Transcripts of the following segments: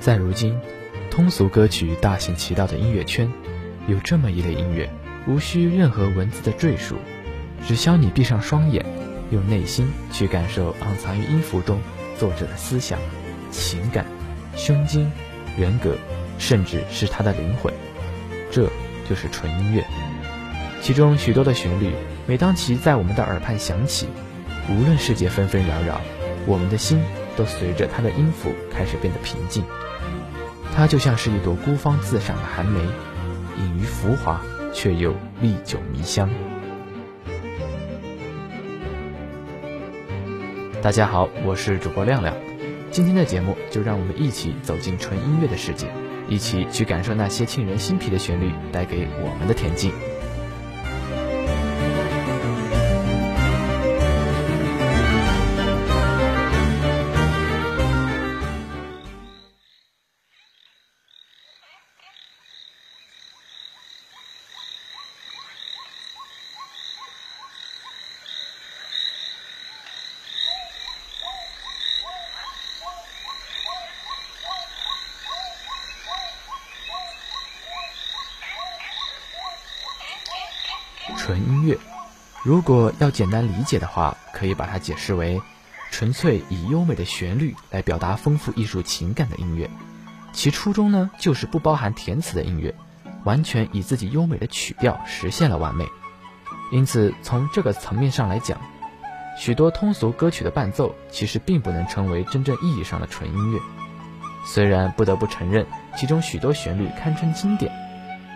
在如今，通俗歌曲大行其道的音乐圈，有这么一类音乐，无需任何文字的赘述，只需要你闭上双眼，用内心去感受暗藏于音符中作者的思想、情感、胸襟、人格，甚至是他的灵魂。这就是纯音乐。其中许多的旋律，每当其在我们的耳畔响起，无论世界纷纷扰扰，我们的心都随着它的音符开始变得平静。它就像是一朵孤芳自赏的寒梅，隐于浮华，却又历久弥香。大家好，我是主播亮亮，今天的节目就让我们一起走进纯音乐的世界，一起去感受那些沁人心脾的旋律带给我们的恬静。纯音乐，如果要简单理解的话，可以把它解释为纯粹以优美的旋律来表达丰富艺术情感的音乐。其初衷呢，就是不包含填词的音乐，完全以自己优美的曲调实现了完美。因此，从这个层面上来讲，许多通俗歌曲的伴奏其实并不能称为真正意义上的纯音乐。虽然不得不承认，其中许多旋律堪称经典。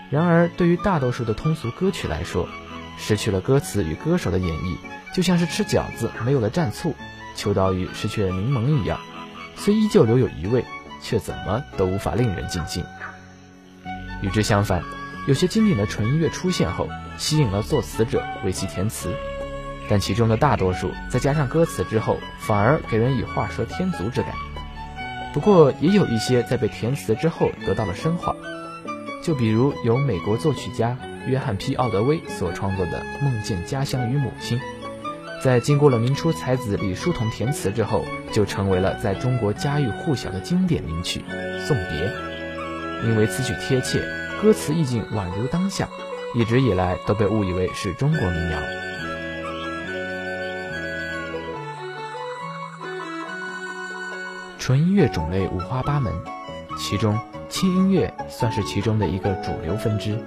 然而，对于大多数的通俗歌曲来说，失去了歌词与歌手的演绎，就像是吃饺子没有了蘸醋，秋刀鱼失去了柠檬一样，虽依旧留有余味，却怎么都无法令人尽兴。与之相反，有些经典的纯音乐出现后，吸引了作词者为其填词，但其中的大多数在加上歌词之后，反而给人以画蛇添足之感。不过，也有一些在被填词之后得到了升华。就比如由美国作曲家约翰 ·P· 奥德威所创作的《梦见家乡与母亲》，在经过了明初才子李叔同填词之后，就成为了在中国家喻户晓的经典名曲《送别》。因为此曲贴切，歌词意境宛如当下，一直以来都被误以为是中国民谣。纯音乐种类五花八门，其中。轻音乐算是其中的一个主流分支，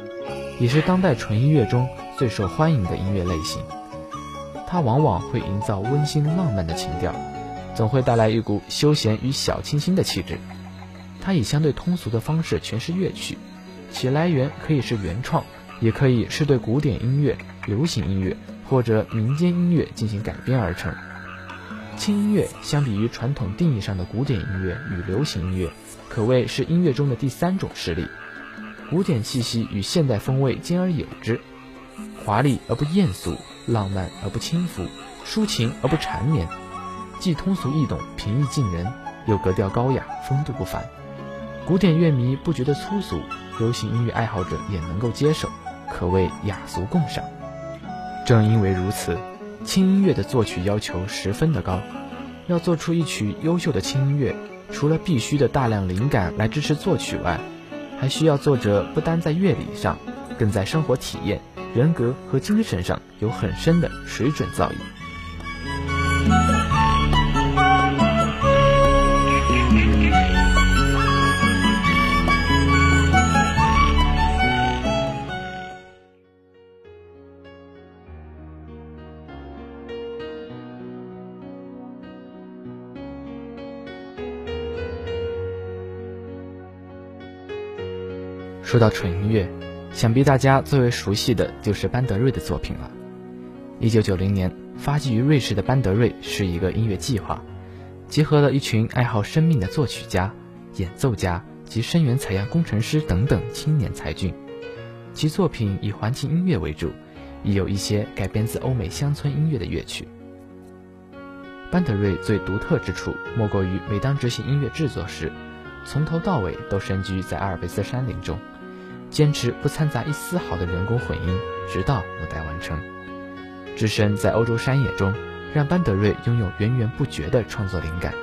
也是当代纯音乐中最受欢迎的音乐类型。它往往会营造温馨浪漫的情调，总会带来一股休闲与小清新的气质。它以相对通俗的方式诠释乐曲，其来源可以是原创，也可以是对古典音乐、流行音乐或者民间音乐进行改编而成。轻音乐相比于传统定义上的古典音乐与流行音乐。可谓是音乐中的第三种势力，古典气息与现代风味兼而有之，华丽而不艳俗，浪漫而不轻浮，抒情而不缠绵，既通俗易懂、平易近人，又格调高雅、风度不凡。古典乐迷不觉得粗俗，流行音乐爱好者也能够接受，可谓雅俗共赏。正因为如此，轻音乐的作曲要求十分的高，要做出一曲优秀的轻音乐。除了必须的大量灵感来支持作曲外，还需要作者不单在乐理上，更在生活体验、人格和精神上有很深的水准造诣。说到纯音乐，想必大家最为熟悉的就是班德瑞的作品了。一九九零年，发迹于瑞士的班德瑞是一个音乐计划，结合了一群爱好生命的作曲家、演奏家及声源采样工程师等等青年才俊。其作品以环境音乐为主，亦有一些改编自欧美乡村音乐的乐曲。班德瑞最独特之处，莫过于每当执行音乐制作时，从头到尾都深居在阿尔卑斯山林中。坚持不掺杂一丝毫的人工混音，直到母带完成。置身在欧洲山野中，让班德瑞拥有源源不绝的创作灵感，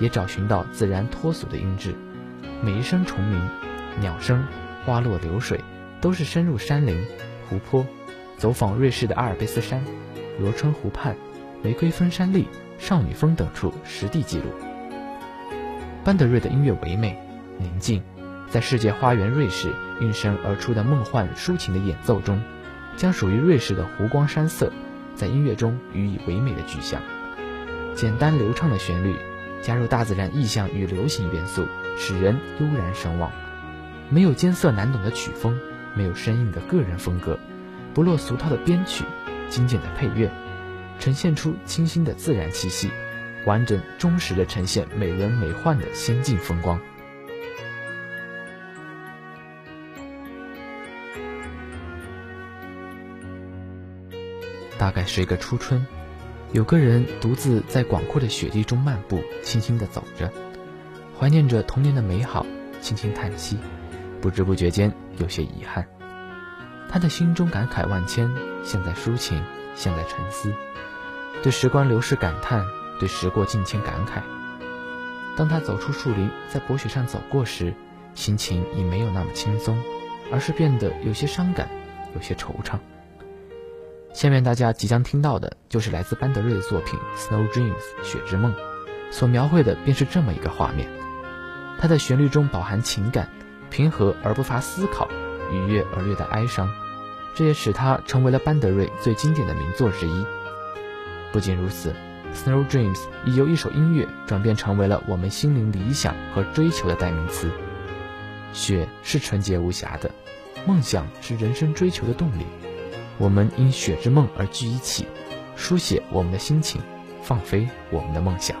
也找寻到自然脱俗的音质。每一声虫鸣、鸟声、花落流水，都是深入山林、湖泊，走访瑞士的阿尔卑斯山、罗春湖畔、玫瑰峰山麓、少女峰等处实地记录。班德瑞的音乐唯美、宁静，在世界花园瑞士应声而出的梦幻抒情的演奏中，将属于瑞士的湖光山色。在音乐中予以唯美的具象，简单流畅的旋律，加入大自然意象与流行元素，使人悠然神往。没有艰涩难懂的曲风，没有生硬的个人风格，不落俗套的编曲，精简的配乐，呈现出清新的自然气息，完整忠实的呈现美轮美奂的仙境风光。大概是一个初春，有个人独自在广阔的雪地中漫步，轻轻地走着，怀念着童年的美好，轻轻叹息，不知不觉间有些遗憾。他的心中感慨万千，像在抒情，像在沉思，对时光流逝感叹，对时过境迁感慨。当他走出树林，在薄雪上走过时，心情已没有那么轻松，而是变得有些伤感，有些惆怅。下面大家即将听到的就是来自班德瑞的作品《Snow Dreams》雪之梦，所描绘的便是这么一个画面。它的旋律中饱含情感，平和而不乏思考，愉悦而略带哀伤，这也使它成为了班德瑞最经典的名作之一。不仅如此，《Snow Dreams》已由一首音乐转变成为了我们心灵理想和追求的代名词。雪是纯洁无瑕的，梦想是人生追求的动力。我们因雪之梦而聚一起，书写我们的心情，放飞我们的梦想。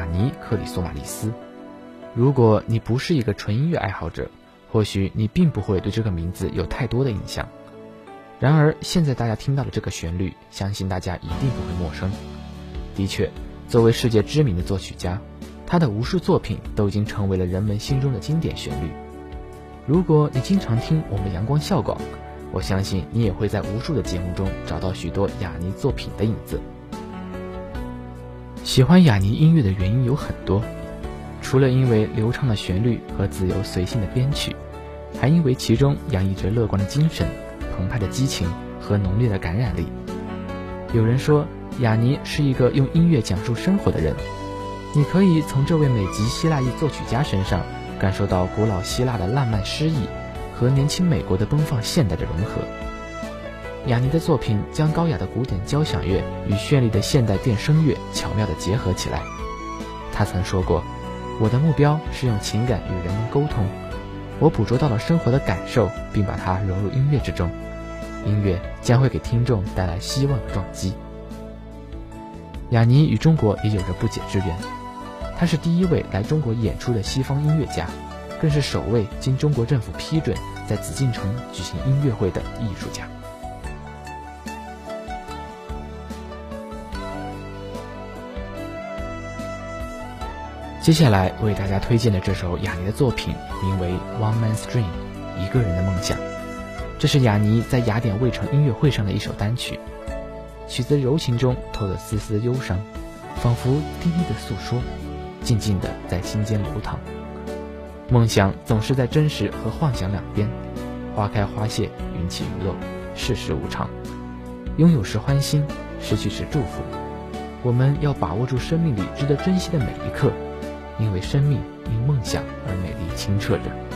雅尼·克里索马利斯。如果你不是一个纯音乐爱好者，或许你并不会对这个名字有太多的印象。然而，现在大家听到的这个旋律，相信大家一定不会陌生。的确，作为世界知名的作曲家，他的无数作品都已经成为了人们心中的经典旋律。如果你经常听我们阳光校广，我相信你也会在无数的节目中找到许多雅尼作品的影子。喜欢雅尼音乐的原因有很多，除了因为流畅的旋律和自由随性的编曲，还因为其中洋溢着乐观的精神。澎湃的激情和浓烈的感染力。有人说，雅尼是一个用音乐讲述生活的人。你可以从这位美籍希腊裔作曲家身上感受到古老希腊的浪漫诗意和年轻美国的奔放现代的融合。雅尼的作品将高雅的古典交响乐与绚丽的现代电声乐巧妙地结合起来。他曾说过：“我的目标是用情感与人们沟通。我捕捉到了生活的感受，并把它融入音乐之中。”音乐将会给听众带来希望的撞击。雅尼与中国也有着不解之缘，他是第一位来中国演出的西方音乐家，更是首位经中国政府批准在紫禁城举行音乐会的艺术家。接下来为大家推荐的这首雅尼的作品，名为《One Man's Dream》，一个人的梦想。这是雅尼在雅典卫城音乐会上的一首单曲，曲子柔情中透着丝丝忧伤，仿佛低低的诉说，静静的在心间流淌。梦想总是在真实和幻想两边，花开花谢，云起云落，世事无常。拥有时欢欣，失去时祝福。我们要把握住生命里值得珍惜的每一刻，因为生命因梦想而美丽清澈着。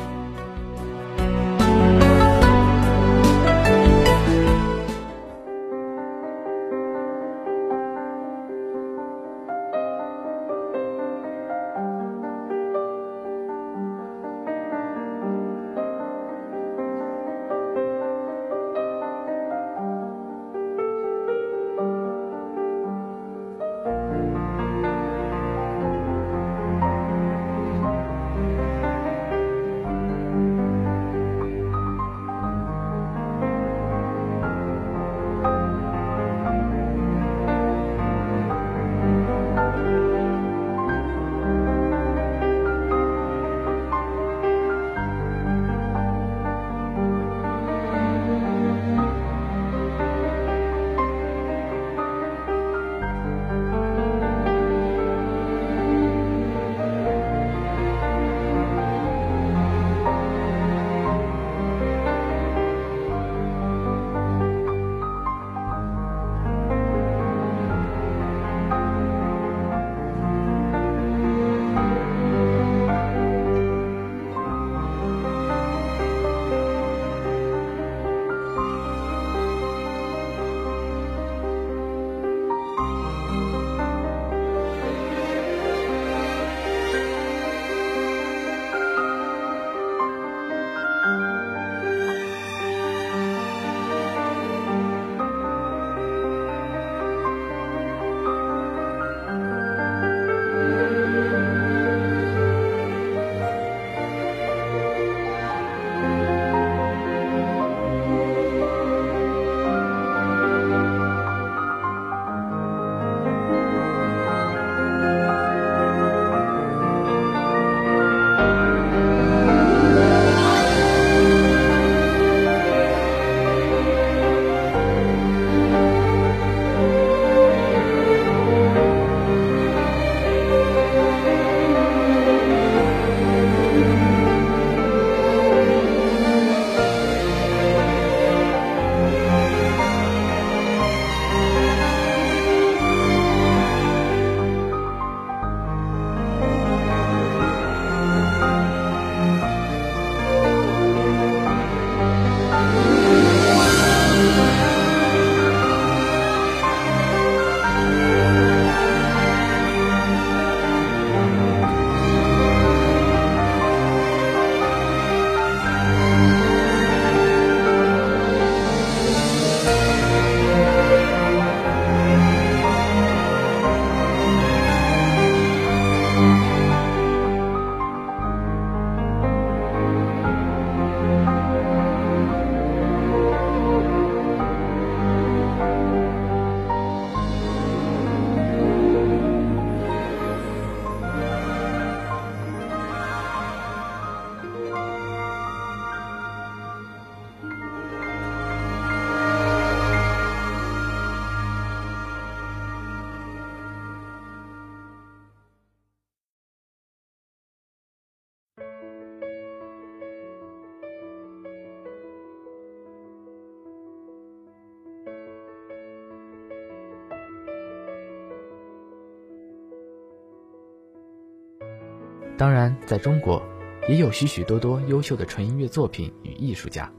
当然，在中国也有许许多多优秀的纯音乐作品与艺术家，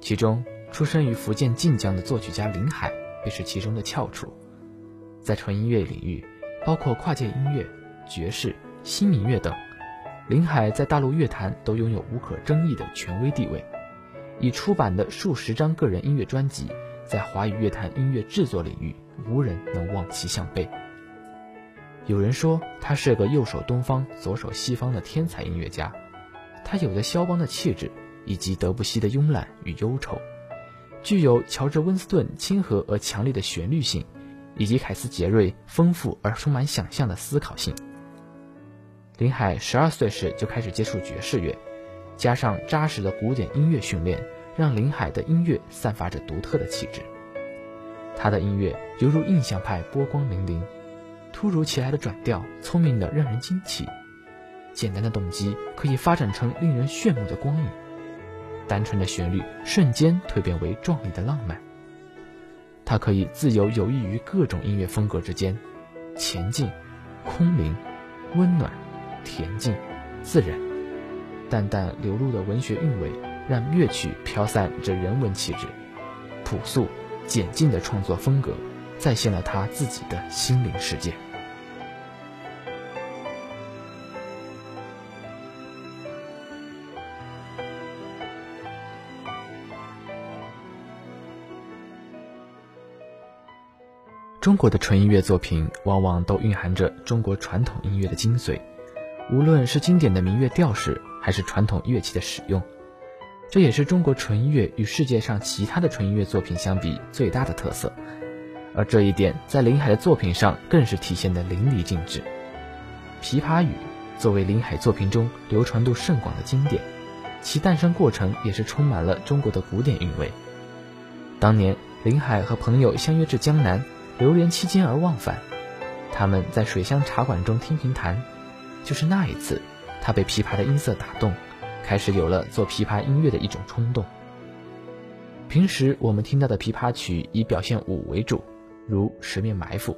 其中出生于福建晋江的作曲家林海便是其中的翘楚。在纯音乐领域，包括跨界音乐、爵士、新民乐等，林海在大陆乐坛都拥有无可争议的权威地位。已出版的数十张个人音乐专辑，在华语乐坛音乐制作领域，无人能望其项背。有人说他是个右手东方、左手西方的天才音乐家，他有着肖邦的气质，以及德布西的慵懒与忧愁，具有乔治温斯顿亲和而强烈的旋律性，以及凯斯杰瑞丰富而充满想象的思考性。林海十二岁时就开始接触爵士乐，加上扎实的古典音乐训练，让林海的音乐散发着独特的气质。他的音乐犹如印象派波光粼粼。突如其来的转调，聪明的让人惊奇；简单的动机可以发展成令人炫目的光影；单纯的旋律瞬间蜕变为壮丽的浪漫。它可以自由游弋于各种音乐风格之间，前进、空灵、温暖、恬静、自然，淡淡流露的文学韵味，让乐曲飘散着人文气质。朴素、简净的创作风格，再现了他自己的心灵世界。中国的纯音乐作品往往都蕴含着中国传统音乐的精髓，无论是经典的民乐调式，还是传统乐器的使用，这也是中国纯音乐与世界上其他的纯音乐作品相比最大的特色。而这一点在林海的作品上更是体现得淋漓尽致。《琵琶语》作为林海作品中流传度甚广的经典，其诞生过程也是充满了中国的古典韵味。当年林海和朋友相约至江南。流连期间而忘返，他们在水乡茶馆中听评弹，就是那一次，他被琵琶的音色打动，开始有了做琵琶音乐的一种冲动。平时我们听到的琵琶曲以表现武为主，如《十面埋伏》，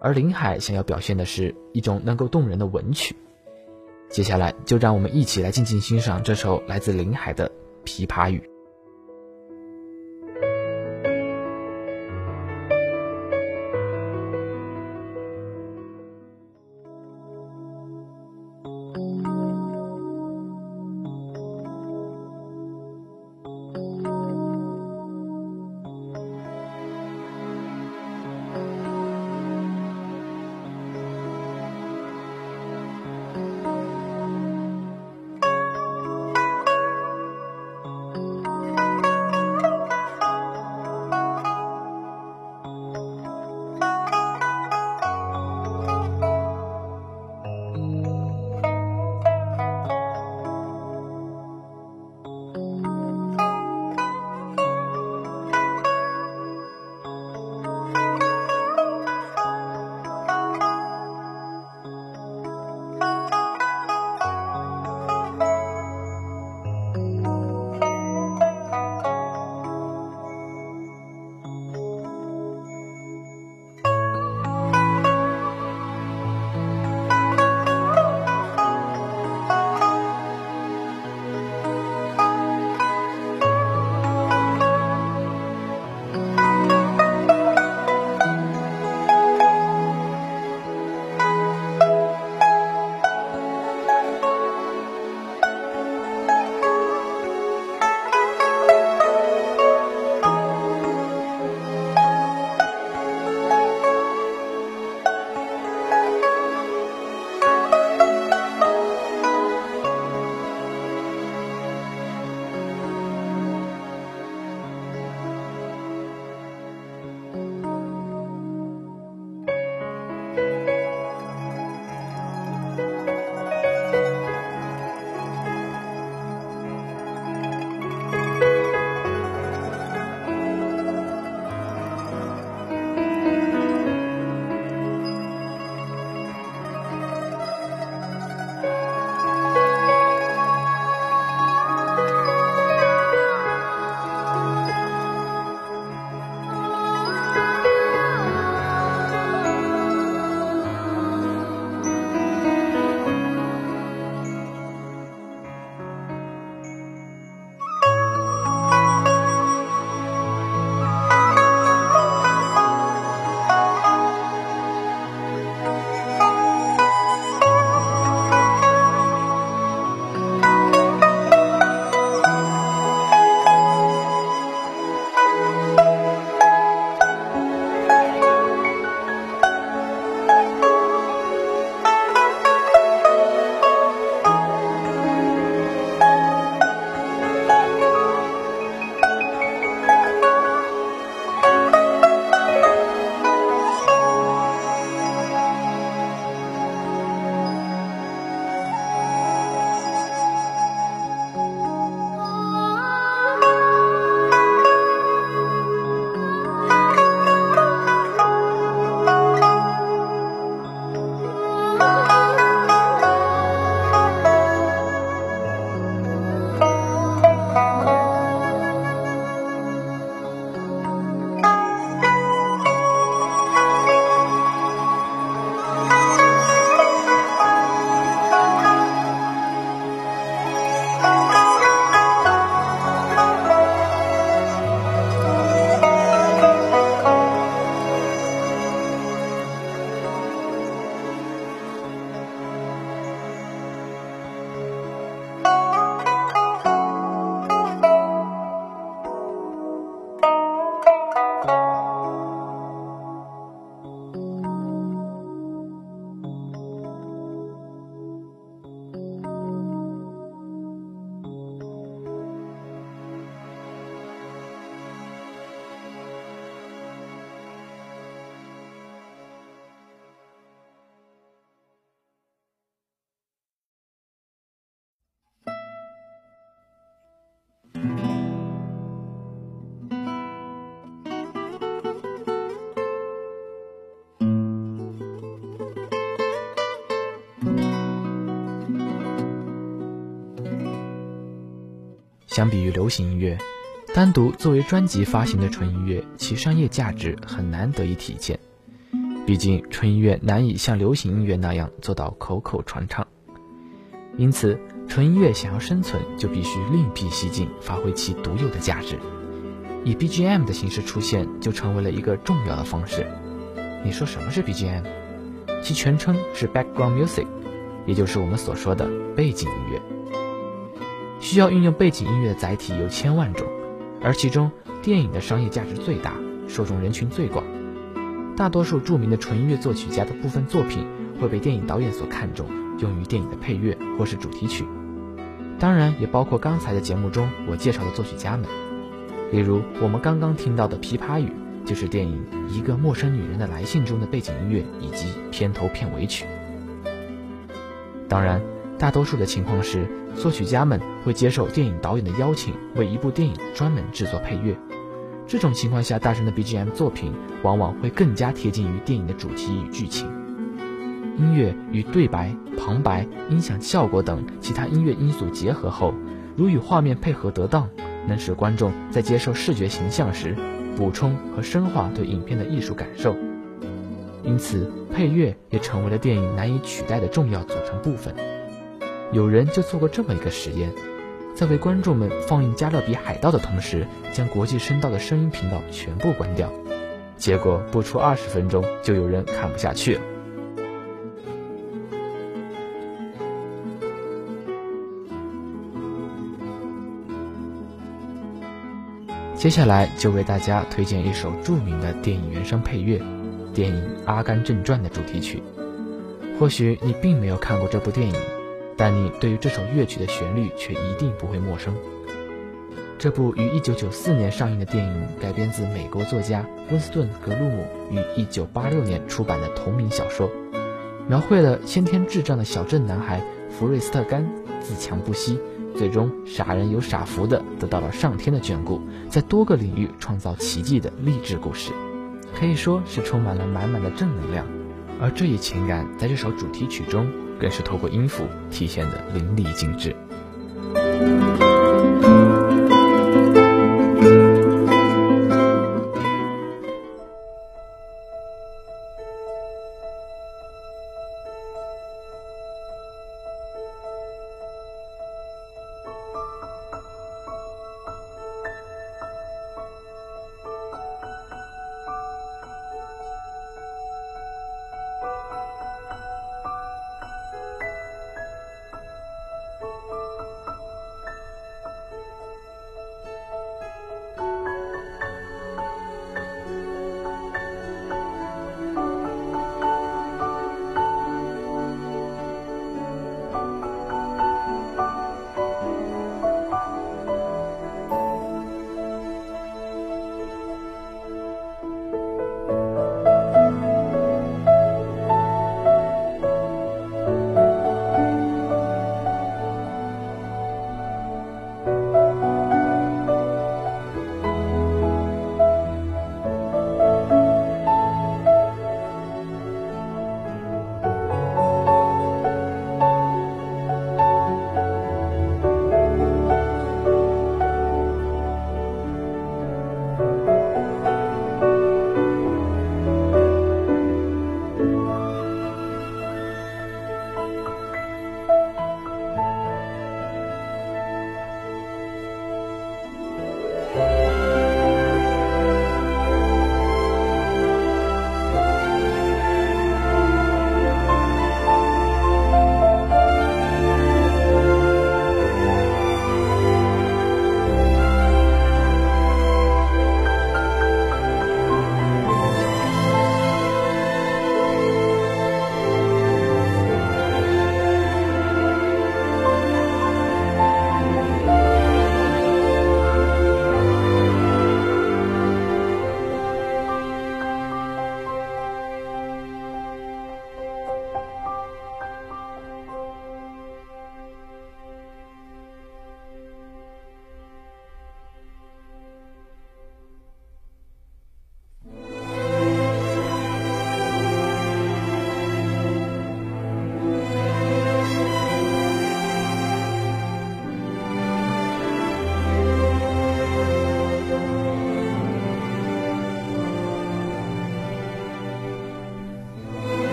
而林海想要表现的是一种能够动人的文曲。接下来就让我们一起来静静欣赏这首来自林海的《琵琶语》。相比于流行音乐，单独作为专辑发行的纯音乐，其商业价值很难得以体现。毕竟，纯音乐难以像流行音乐那样做到口口传唱。因此，纯音乐想要生存，就必须另辟蹊径，发挥其独有的价值。以 BGM 的形式出现，就成为了一个重要的方式。你说什么是 BGM？其全称是 Background Music，也就是我们所说的背景音乐。需要运用背景音乐的载体有千万种，而其中电影的商业价值最大，受众人群最广。大多数著名的纯音乐作曲家的部分作品会被电影导演所看重，用于电影的配乐或是主题曲。当然，也包括刚才的节目中我介绍的作曲家们，例如我们刚刚听到的《琵琶语》，就是电影《一个陌生女人的来信》中的背景音乐以及片头片尾曲。当然。大多数的情况是，作曲家们会接受电影导演的邀请，为一部电影专门制作配乐。这种情况下大神的 BGM 作品，往往会更加贴近于电影的主题与剧情。音乐与对白、旁白、音响效果等其他音乐因素结合后，如与画面配合得当，能使观众在接受视觉形象时，补充和深化对影片的艺术感受。因此，配乐也成为了电影难以取代的重要组成部分。有人就做过这么一个实验，在为观众们放映《加勒比海盗》的同时，将国际声道的声音频道全部关掉，结果不出二十分钟，就有人看不下去了。接下来就为大家推荐一首著名的电影原声配乐，电影《阿甘正传》的主题曲。或许你并没有看过这部电影。但你对于这首乐曲的旋律却一定不会陌生。这部于1994年上映的电影改编自美国作家温斯顿·格鲁姆于1986年出版的同名小说，描绘了先天智障的小镇男孩福瑞斯特·甘自强不息，最终傻人有傻福的得到了上天的眷顾，在多个领域创造奇迹的励志故事，可以说是充满了满满的正能量。而这一情感在这首主题曲中。更是透过音符体现的淋漓尽致。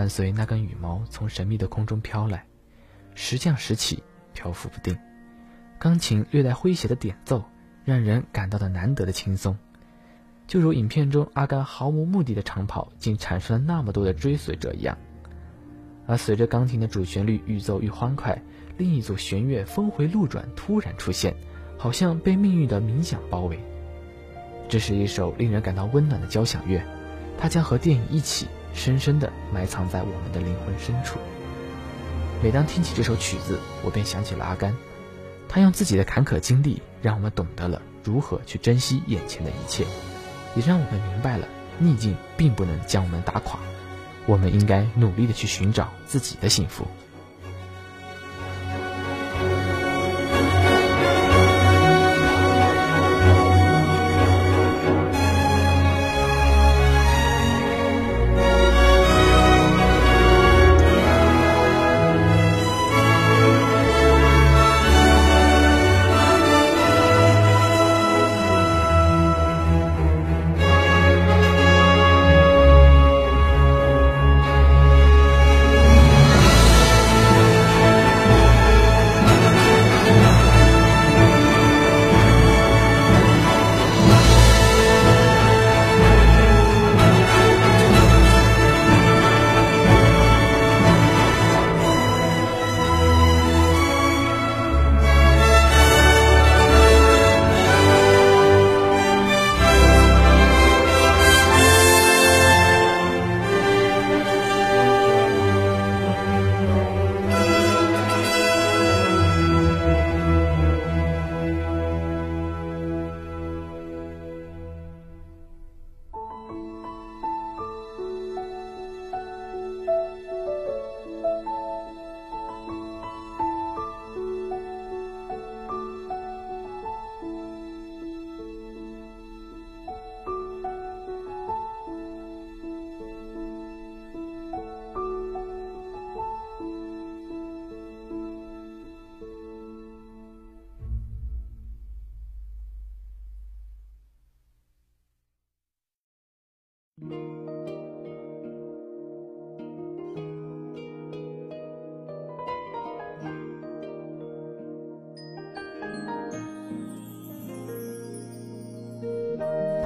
伴随那根羽毛从神秘的空中飘来，时降时起，漂浮不定。钢琴略带诙谐的点奏，让人感到了难得的轻松，就如影片中阿甘毫无目的的长跑，竟产生了那么多的追随者一样。而随着钢琴的主旋律愈奏愈欢快，另一组弦乐峰回路转，突然出现，好像被命运的冥想包围。这是一首令人感到温暖的交响乐，它将和电影一起，深深地埋藏在我们的灵魂深处。每当听起这首曲子，我便想起了阿甘，他用自己的坎坷经历，让我们懂得了如何去珍惜眼前的一切，也让我们明白了逆境并不能将我们打垮。我们应该努力的去寻找自己的幸福。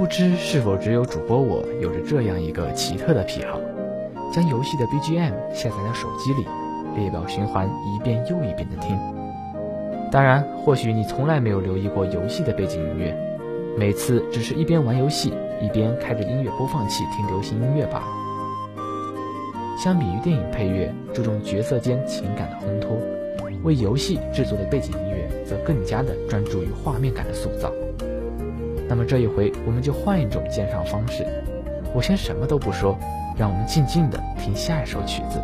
不知是否只有主播我有着这样一个奇特的癖好，将游戏的 BGM 下载到手机里，列表循环一遍又一遍的听。当然，或许你从来没有留意过游戏的背景音乐，每次只是一边玩游戏一边开着音乐播放器听流行音乐罢了。相比于电影配乐注重角色间情感的烘托，为游戏制作的背景音乐则更加的专注于画面感的塑造。那么这一回，我们就换一种鉴赏方式。我先什么都不说，让我们静静的听下一首曲子。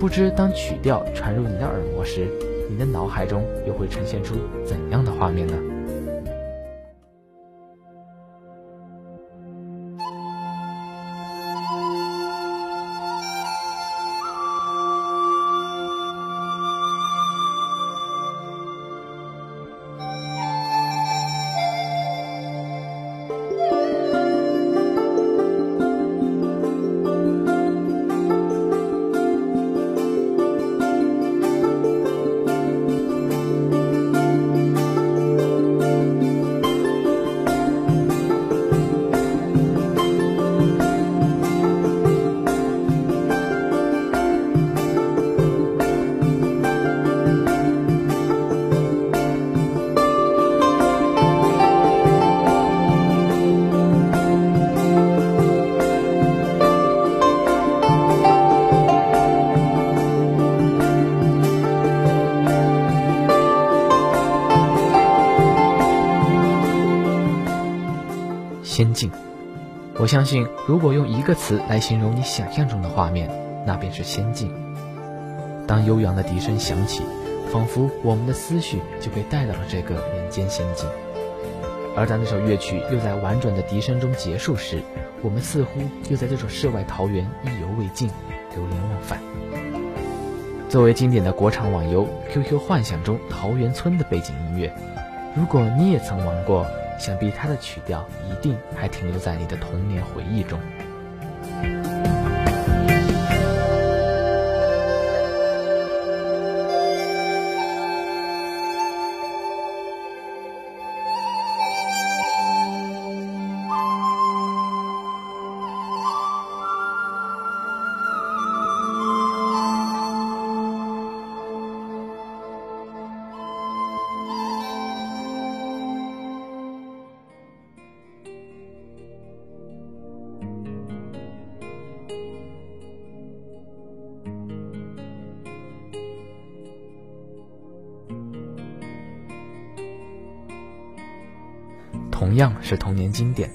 不知当曲调传入你的耳膜时，你的脑海中又会呈现出怎样的画面呢？仙境，我相信，如果用一个词来形容你想象中的画面，那便是仙境。当悠扬的笛声响起，仿佛我们的思绪就被带到了这个人间仙境。而当这首乐曲又在婉转的笛声中结束时，我们似乎又在这首世外桃源意犹未尽，流连忘返。作为经典的国产网游《QQ 幻想》中桃源村的背景音乐，如果你也曾玩过。想必它的曲调一定还停留在你的童年回忆中。是童年经典，《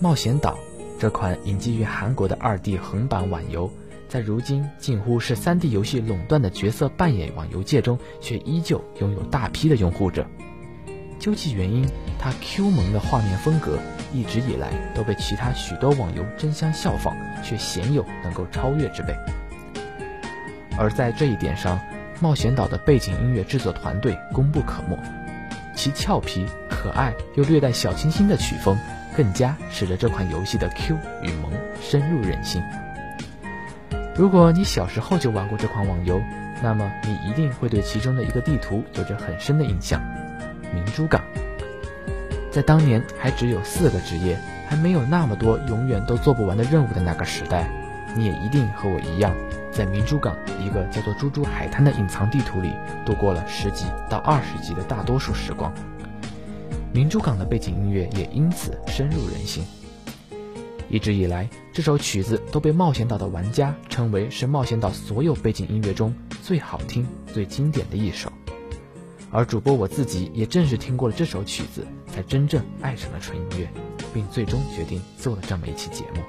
冒险岛》这款引进于韩国的二 D 横版网游，在如今近乎是三 D 游戏垄断的角色扮演网游界中，却依旧拥有大批的拥护者。究其原因，它 Q 萌的画面风格一直以来都被其他许多网游争相效仿，却鲜有能够超越之辈。而在这一点上，《冒险岛》的背景音乐制作团队功不可没，其俏皮、可爱又略带小清新的曲风，更加使得这款游戏的 Q 与萌深入人心。如果你小时候就玩过这款网游，那么你一定会对其中的一个地图有着很深的印象。明珠港，在当年还只有四个职业，还没有那么多永远都做不完的任务的那个时代，你也一定和我一样，在明珠港一个叫做“猪猪海滩”的隐藏地图里度过了十级到二十级的大多数时光。明珠港的背景音乐也因此深入人心。一直以来，这首曲子都被冒险岛的玩家称为是冒险岛所有背景音乐中最好听、最经典的一首。而主播我自己也正是听过了这首曲子，才真正爱上了纯音乐，并最终决定做了这么一期节目。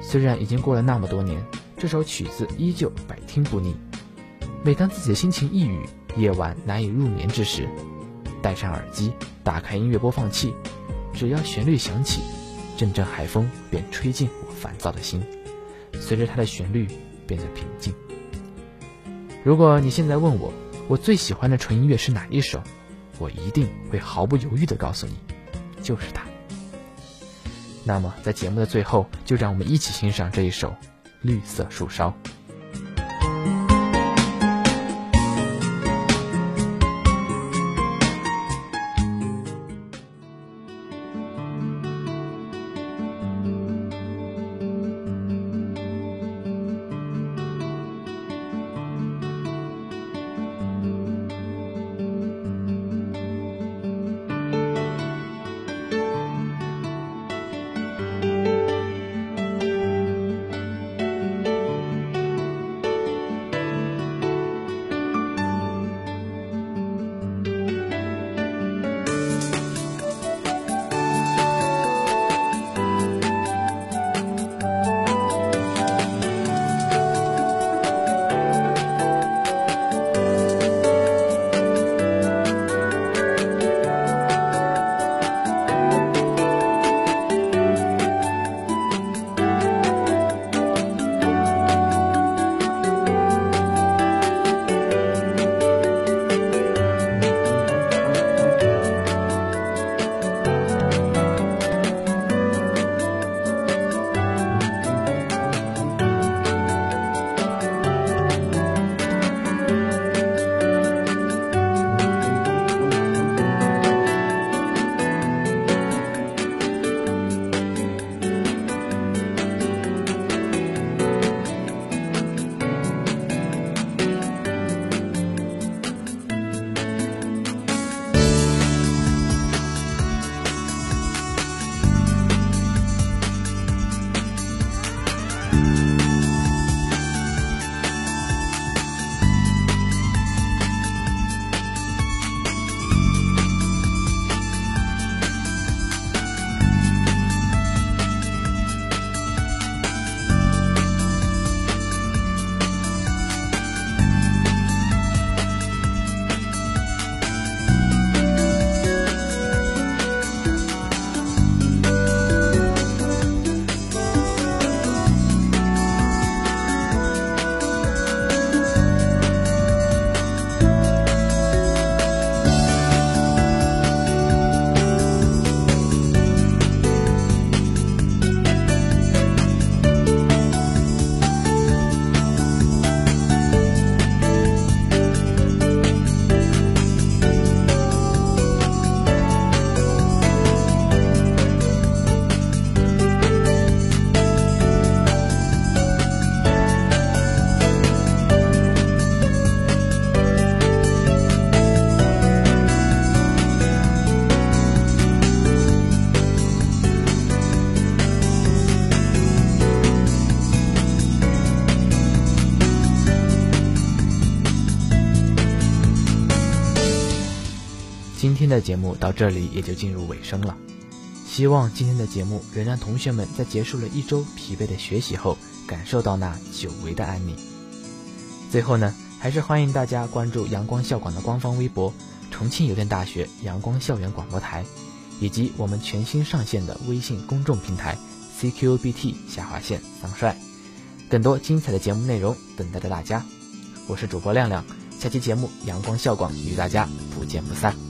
虽然已经过了那么多年，这首曲子依旧百听不腻。每当自己的心情抑郁、夜晚难以入眠之时，戴上耳机，打开音乐播放器，只要旋律响起，阵阵海风便吹进我烦躁的心，随着它的旋律变得平静。如果你现在问我，我最喜欢的纯音乐是哪一首？我一定会毫不犹豫地告诉你，就是它。那么，在节目的最后，就让我们一起欣赏这一首《绿色树梢》。天的节目到这里也就进入尾声了。希望今天的节目能让同学们在结束了一周疲惫的学习后，感受到那久违的安宁。最后呢，还是欢迎大家关注阳光校广的官方微博“重庆邮电大学阳光校园广播台”，以及我们全新上线的微信公众平台 “CQBT 下划线桑帅”，更多精彩的节目内容等待着大家。我是主播亮亮，下期节目阳光校广与大家不见不散。